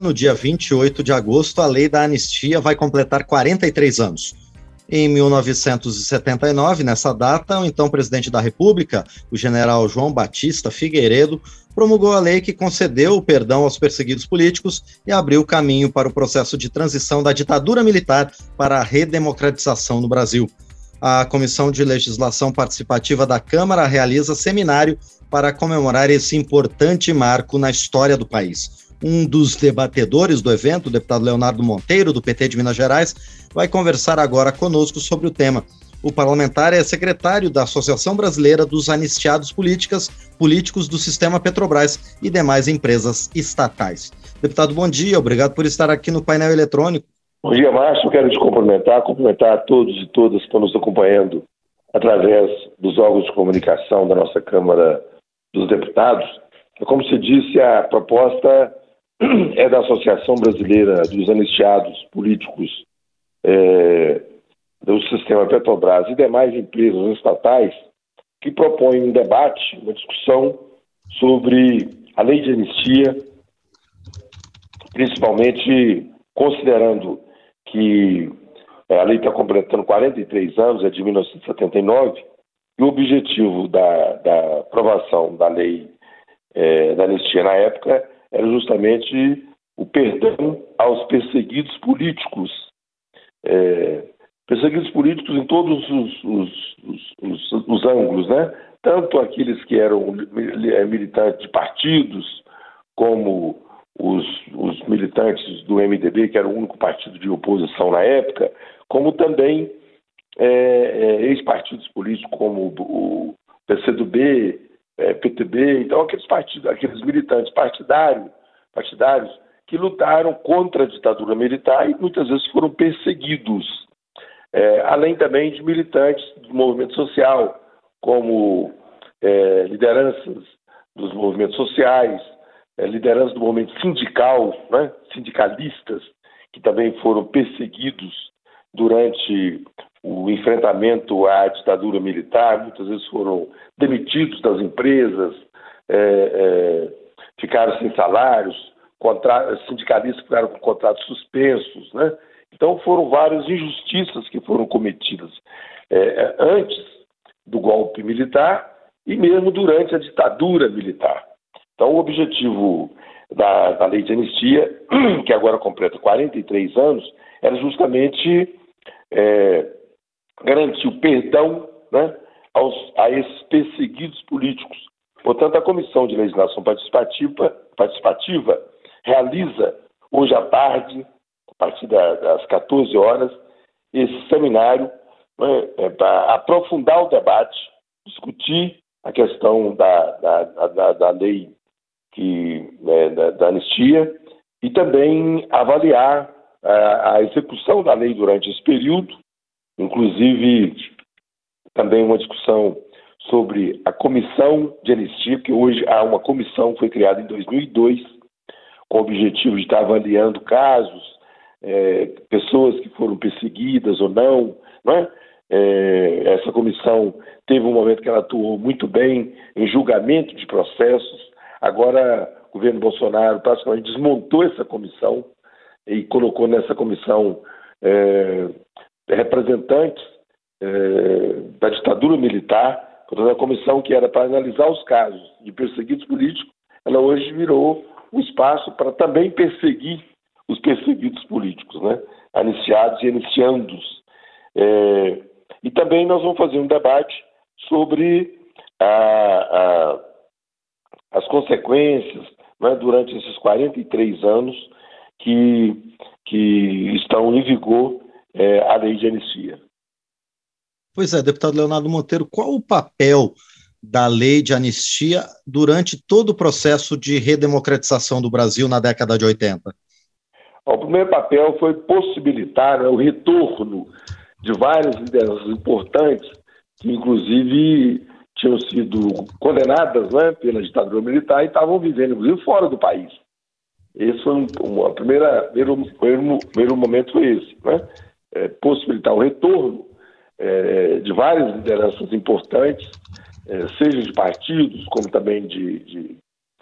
No dia 28 de agosto, a lei da anistia vai completar 43 anos. Em 1979, nessa data, o então presidente da República, o general João Batista Figueiredo, promulgou a lei que concedeu o perdão aos perseguidos políticos e abriu caminho para o processo de transição da ditadura militar para a redemocratização no Brasil. A Comissão de Legislação Participativa da Câmara realiza seminário para comemorar esse importante marco na história do país. Um dos debatedores do evento, o deputado Leonardo Monteiro, do PT de Minas Gerais, vai conversar agora conosco sobre o tema. O parlamentar é secretário da Associação Brasileira dos Anistiados Políticas, Políticos do Sistema Petrobras e demais empresas estatais. Deputado, bom dia, obrigado por estar aqui no painel eletrônico. Bom dia, Márcio. Quero te cumprimentar, cumprimentar a todos e todas que estão nos acompanhando através dos órgãos de comunicação da nossa Câmara dos Deputados. Como se disse, a proposta é da Associação Brasileira dos Anistiados Políticos é, do Sistema Petrobras e demais empresas estatais que propõem um debate, uma discussão sobre a lei de anistia, principalmente considerando que é, a lei está completando 43 anos, é de 1979, e o objetivo da, da aprovação da lei é, da anistia na época era justamente o perdão aos perseguidos políticos. É, perseguidos políticos em todos os, os, os, os, ângulos, né? Tanto aqueles que eram militantes de partidos, como os, militantes do MDB, que era o único partido de oposição na época, como também é, é, ex-partidos políticos como o PCdoB, é, PTB, então aqueles partidos, aqueles militantes partidários, partidários que lutaram contra a ditadura militar e muitas vezes foram perseguidos, é, além também de militantes do movimento social, como é, lideranças dos movimentos sociais, é, lideranças do movimento sindical, né, sindicalistas, que também foram perseguidos durante o enfrentamento à ditadura militar, muitas vezes foram demitidos das empresas, é, é, ficaram sem salários, sindicalistas ficaram com contratos suspensos, né? Então foram várias injustiças que foram cometidas é, é, antes do golpe militar e mesmo durante a ditadura militar. Então o objetivo da, da lei de anistia, que agora completa 43 anos, era justamente é, garantir o perdão né, aos, a esses perseguidos políticos. Portanto, a Comissão de Legislação Participativa, participativa realiza hoje à tarde, a partir das 14 horas, esse seminário né, é, para aprofundar o debate, discutir a questão da, da, da, da lei que, né, da, da, anistia e também avaliar a, a execução da lei durante esse período, inclusive também uma discussão sobre a comissão de anistia, que hoje há uma comissão que foi criada em 2002 com o objetivo de estar avaliando casos, é, pessoas que foram perseguidas ou não, não é? É, essa comissão teve um momento que ela atuou muito bem em julgamento de processos. Agora, o governo Bolsonaro praticamente desmontou essa comissão e colocou nessa comissão é, representantes é, da ditadura militar. Portanto, a comissão que era para analisar os casos de perseguidos políticos, ela hoje virou um espaço para também perseguir os perseguidos políticos, né? Aniciados e aniciandos. É, e também nós vamos fazer um debate sobre a, a, as consequências né, durante esses 43 anos que, que estão em vigor é, a lei de anistia. Pois é, deputado Leonardo Monteiro, qual o papel da lei de anistia durante todo o processo de redemocratização do Brasil na década de 80? O primeiro papel foi possibilitar né, o retorno de várias lideranças importantes, que inclusive tinham sido condenadas né, pela ditadura militar e estavam vivendo, inclusive, fora do país. Esse foi um, a primeira, primeiro, primeiro, primeiro momento foi esse, né? É, possibilitar o retorno é, de várias lideranças importantes, é, seja de partidos, como também de, de,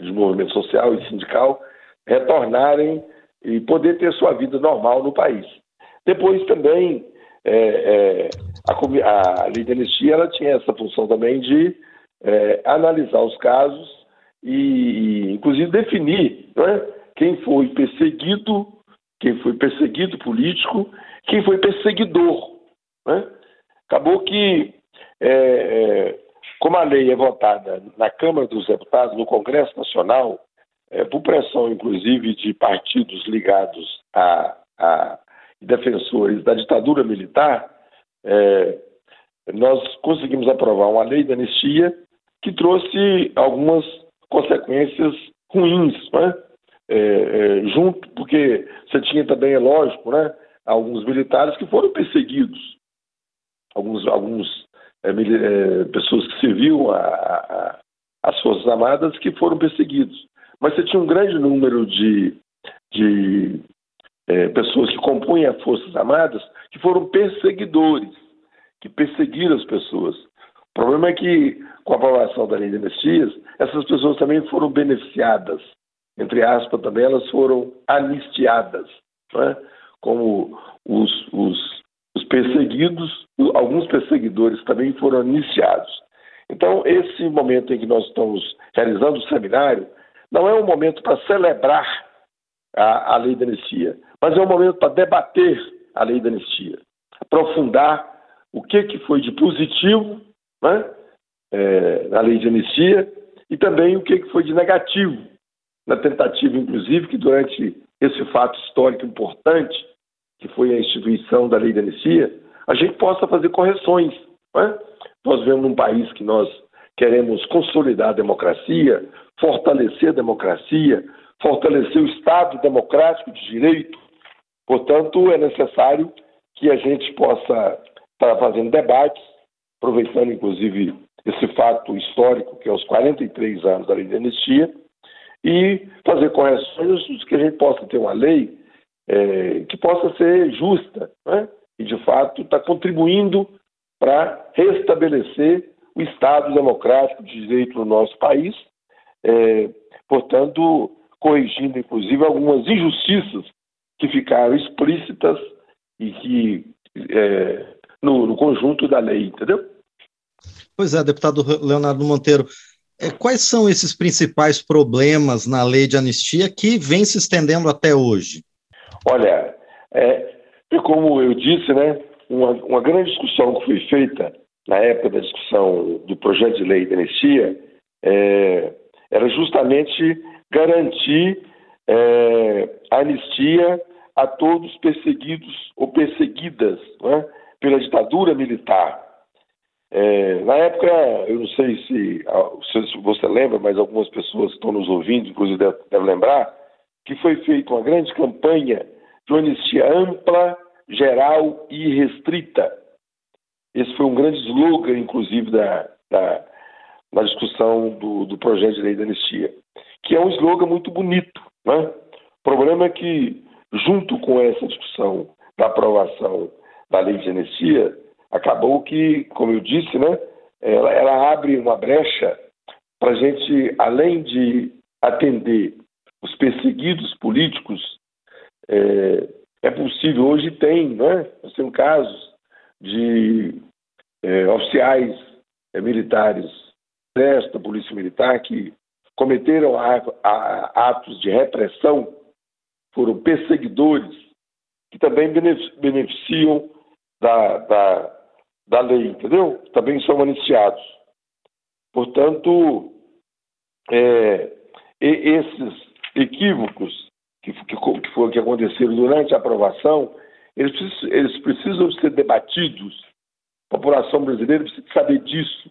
de movimento social e sindical, retornarem e poder ter sua vida normal no país. Depois também é, é, a, a, de anistia ela tinha essa função também de é, analisar os casos e, e inclusive definir é, quem foi perseguido, quem foi perseguido político, quem foi perseguidor. Né? Acabou que, é, é, como a lei é votada na Câmara dos Deputados, no Congresso Nacional, é, por pressão, inclusive, de partidos ligados a, a defensores da ditadura militar, é, nós conseguimos aprovar uma lei de anistia que trouxe algumas consequências ruins, né? É, é, junto, porque você tinha também, é lógico, né, alguns militares que foram perseguidos, alguns, alguns é, é pessoas que serviam a, a, as Forças Armadas que foram perseguidos. Mas você tinha um grande número de, de pessoas que compõem as Forças Armadas que foram perseguidores, que perseguiram as pessoas. O problema é que, com a aprovação da lei de anistias, essas pessoas também foram beneficiadas. Entre aspas, também elas foram anistiadas. Né? Como os, os, os perseguidos, alguns perseguidores também foram anistiados. Então, esse momento em que nós estamos realizando o seminário não é um momento para celebrar a, a lei da anistia, mas é um momento para debater a lei da anistia, aprofundar o que, que foi de positivo né, é, na lei de anistia e também o que, que foi de negativo na tentativa, inclusive, que durante esse fato histórico importante, que foi a instituição da lei de anistia, a gente possa fazer correções. Né? Nós vivemos num país que nós queremos consolidar a democracia, fortalecer a democracia, fortalecer o Estado democrático de direito. Portanto, é necessário que a gente possa estar fazendo debates, aproveitando inclusive esse fato histórico, que é os 43 anos da lei de anistia, e fazer correções que a gente possa ter uma lei é, que possa ser justa, né? e de fato está contribuindo para restabelecer o Estado democrático de direito no nosso país, é, portanto, corrigindo inclusive algumas injustiças que ficaram explícitas e que é, no, no, conjunto da lei, entendeu? Pois é, deputado Leonardo Monteiro, quais são esses principais problemas na lei de anistia que vem se estendendo até hoje? Olha, é, como eu disse, né, uma, uma grande discussão que foi feita na época da discussão do projeto de lei de anistia é, era justamente garantir é, anistia a todos perseguidos ou perseguidas né, pela ditadura militar. É, na época, eu não sei se, se, você lembra, mas algumas pessoas que estão nos ouvindo, inclusive devem deve lembrar, que foi feita uma grande campanha de anistia ampla, geral e restrita. Esse foi um grande slogan, inclusive, da, da, da discussão do, do projeto de lei da anistia que é um slogan muito bonito. Né? O problema é que, junto com essa discussão da aprovação da lei de anistia, acabou que, como eu disse, né, ela, ela abre uma brecha para a gente, além de atender os perseguidos políticos, é, é possível, hoje tem, né, nós temos casos de é, oficiais é, militares, exército, polícia militar, que cometeram atos de repressão, foram perseguidores, que também beneficiam da, da, da lei, entendeu? Também são anistiados. Portanto, é, esses equívocos que, que, que, foi, que aconteceram durante a aprovação, eles, eles precisam ser debatidos. A população brasileira precisa saber disso,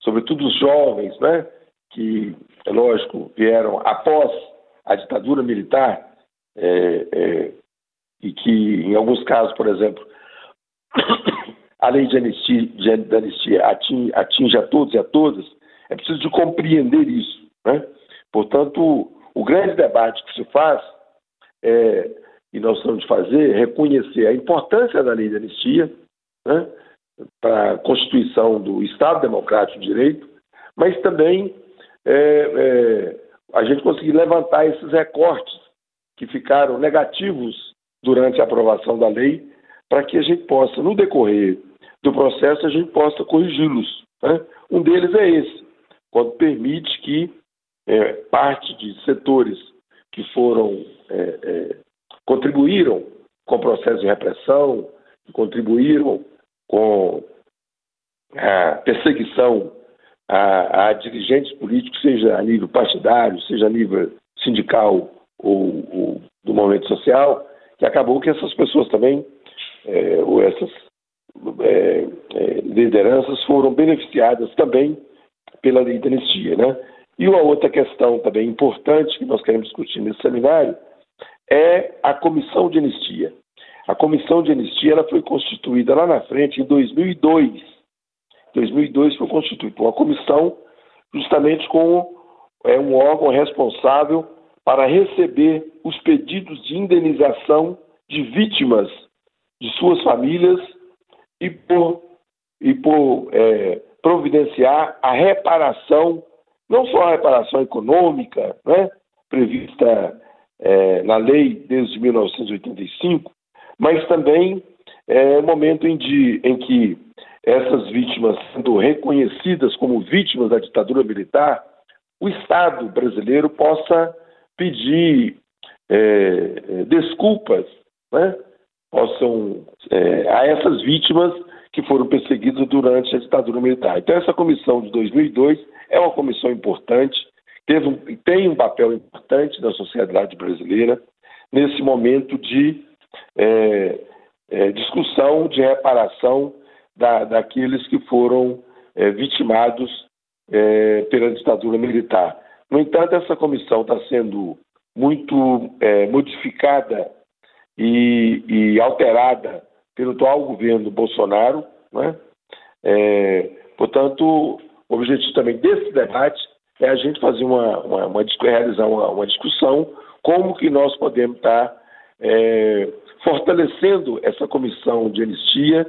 sobretudo os jovens, né? que, é lógico, vieram após a ditadura militar é, é, e que, em alguns casos, por exemplo, a lei de anistia, de anistia atinge, atinge, a todos e a todas, é preciso de compreender isso. Né? Portanto, o grande debate que se faz, é, e nós estamos de fazer, é reconhecer a importância da lei de anistia né, para a constituição do Estado Democrático de Direito, mas também é, é, a gente conseguir levantar esses recortes que ficaram negativos durante a aprovação da lei, para que a gente possa, no decorrer do processo, a gente possa corrigi-los. Né? Um deles é esse, quando permite que é, parte de setores que foram é, é, contribuíram com o processo de repressão, contribuíram com a perseguição a, a, dirigentes políticos, seja a nível partidário, seja a nível sindical ou, ou do movimento social, que acabou que essas pessoas também, é, ou essas lideranças foram beneficiadas também pela lei da anistia, né? E uma outra questão também importante que nós queremos discutir nesse seminário é a comissão de anistia. A comissão de anistia ela foi constituída lá na frente em 2002. Em 2002 foi constituída uma comissão justamente com é, um órgão responsável para receber os pedidos de indenização de vítimas de suas famílias e por, e por é, providenciar a reparação não só a reparação econômica, né, prevista é, na lei desde 1985, mas também é o momento em, de, em que essas vítimas sendo reconhecidas como vítimas da ditadura militar, o Estado brasileiro possa pedir é, desculpas né, possam, é, a essas vítimas que foram perseguidas durante a ditadura militar. Então, essa comissão de 2002 é uma comissão importante, teve um, tem um papel importante da sociedade brasileira nesse momento de é, é, discussão de reparação da, daqueles que foram é, vitimados é, pela ditadura militar. No entanto, essa comissão está sendo muito é, modificada e, e, alterada pelo atual governo Bolsonaro. Né? É, portanto, o objetivo também desse debate é a gente fazer uma, uma, uma realizar uma, uma, discussão como que nós podemos estar é, fortalecendo essa comissão de anistia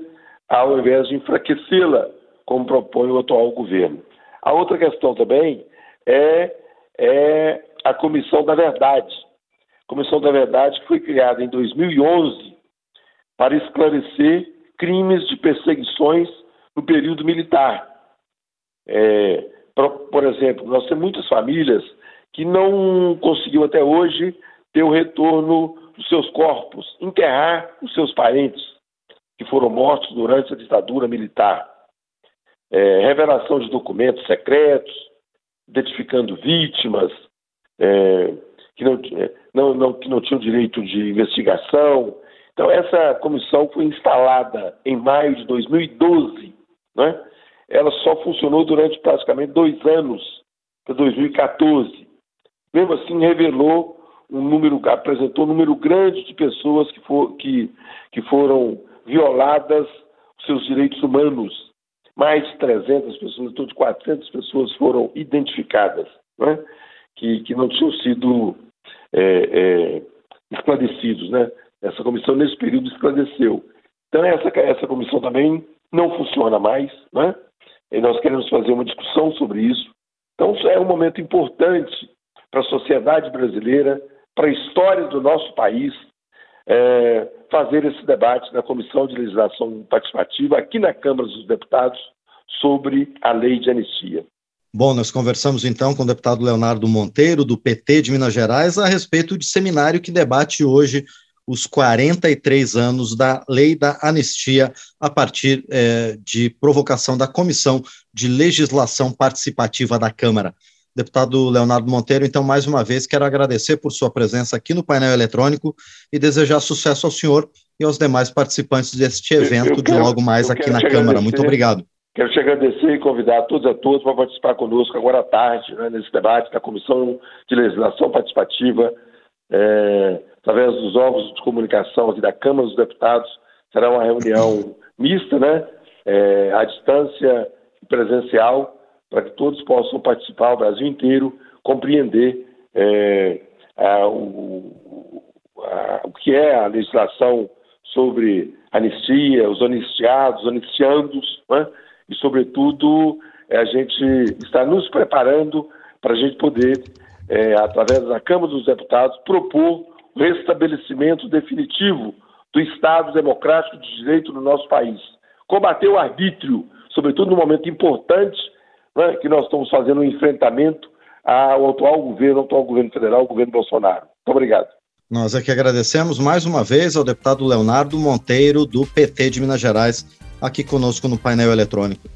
ao invés de enfraquecê-la, como propõe o atual governo. A outra questão também é, é a Comissão da Verdade. Comissão da Verdade foi criada em 2011 para esclarecer crimes de perseguições no período militar. É, por, exemplo, nós temos muitas famílias que não conseguiu até hoje ter o retorno dos seus corpos, enterrar os seus parentes que foram mortos durante a ditadura militar. É, revelação de documentos secretos, identificando vítimas é, que, não, é, não, não, que não tinham direito de investigação. Então, essa comissão foi instalada em maio de 2012, né? ela só funcionou durante praticamente dois anos, para 2014. Mesmo assim, revelou um número, apresentou um número grande de pessoas que, for, que, que foram violadas seus direitos humanos. Mais de 300 pessoas, de 400 pessoas foram identificadas, né? que, que não tinham sido é, é, esclarecidos. Né? Essa comissão, nesse período, esclareceu. Então, essa, essa comissão também não funciona mais, né? E nós queremos fazer uma discussão sobre isso. Então, é um momento importante para a sociedade brasileira, para a história do nosso país, é, fazer esse debate na Comissão de Legislação Participativa, aqui na Câmara dos Deputados, sobre a lei de anistia. Bom, nós conversamos então com o deputado Leonardo Monteiro, do PT de Minas Gerais, a respeito de seminário que debate hoje os 43 anos da lei da anistia a partir eh, de provocação da Comissão de Legislação Participativa da Câmara. Deputado Leonardo Monteiro, então, mais uma vez, quero agradecer por sua presença aqui no painel eletrônico e desejar sucesso ao senhor e aos demais participantes deste evento quero, de logo mais aqui na Câmara. Muito obrigado. Quero te agradecer e convidar todos a todos para participar conosco agora à tarde, né, nesse debate da Comissão de Legislação Participativa. É, através dos órgãos de comunicação aqui da Câmara dos Deputados, será uma reunião mista, né, é, à distância presencial, para que todos possam participar, o Brasil inteiro, compreender é, a, o, a, o que é a legislação sobre anistia, os anistiados, os anistiandos, né, e, sobretudo, é, a gente está nos preparando para a gente poder, é, através da Câmara dos Deputados, propor restabelecimento definitivo do Estado democrático de direito no nosso país. Combater o arbítrio, sobretudo no momento importante né, que nós estamos fazendo um enfrentamento ao atual governo, ao atual governo federal, o governo Bolsonaro. Muito obrigado. Nós aqui agradecemos mais uma vez ao deputado Leonardo Monteiro, do PT de Minas Gerais, aqui conosco no painel eletrônico.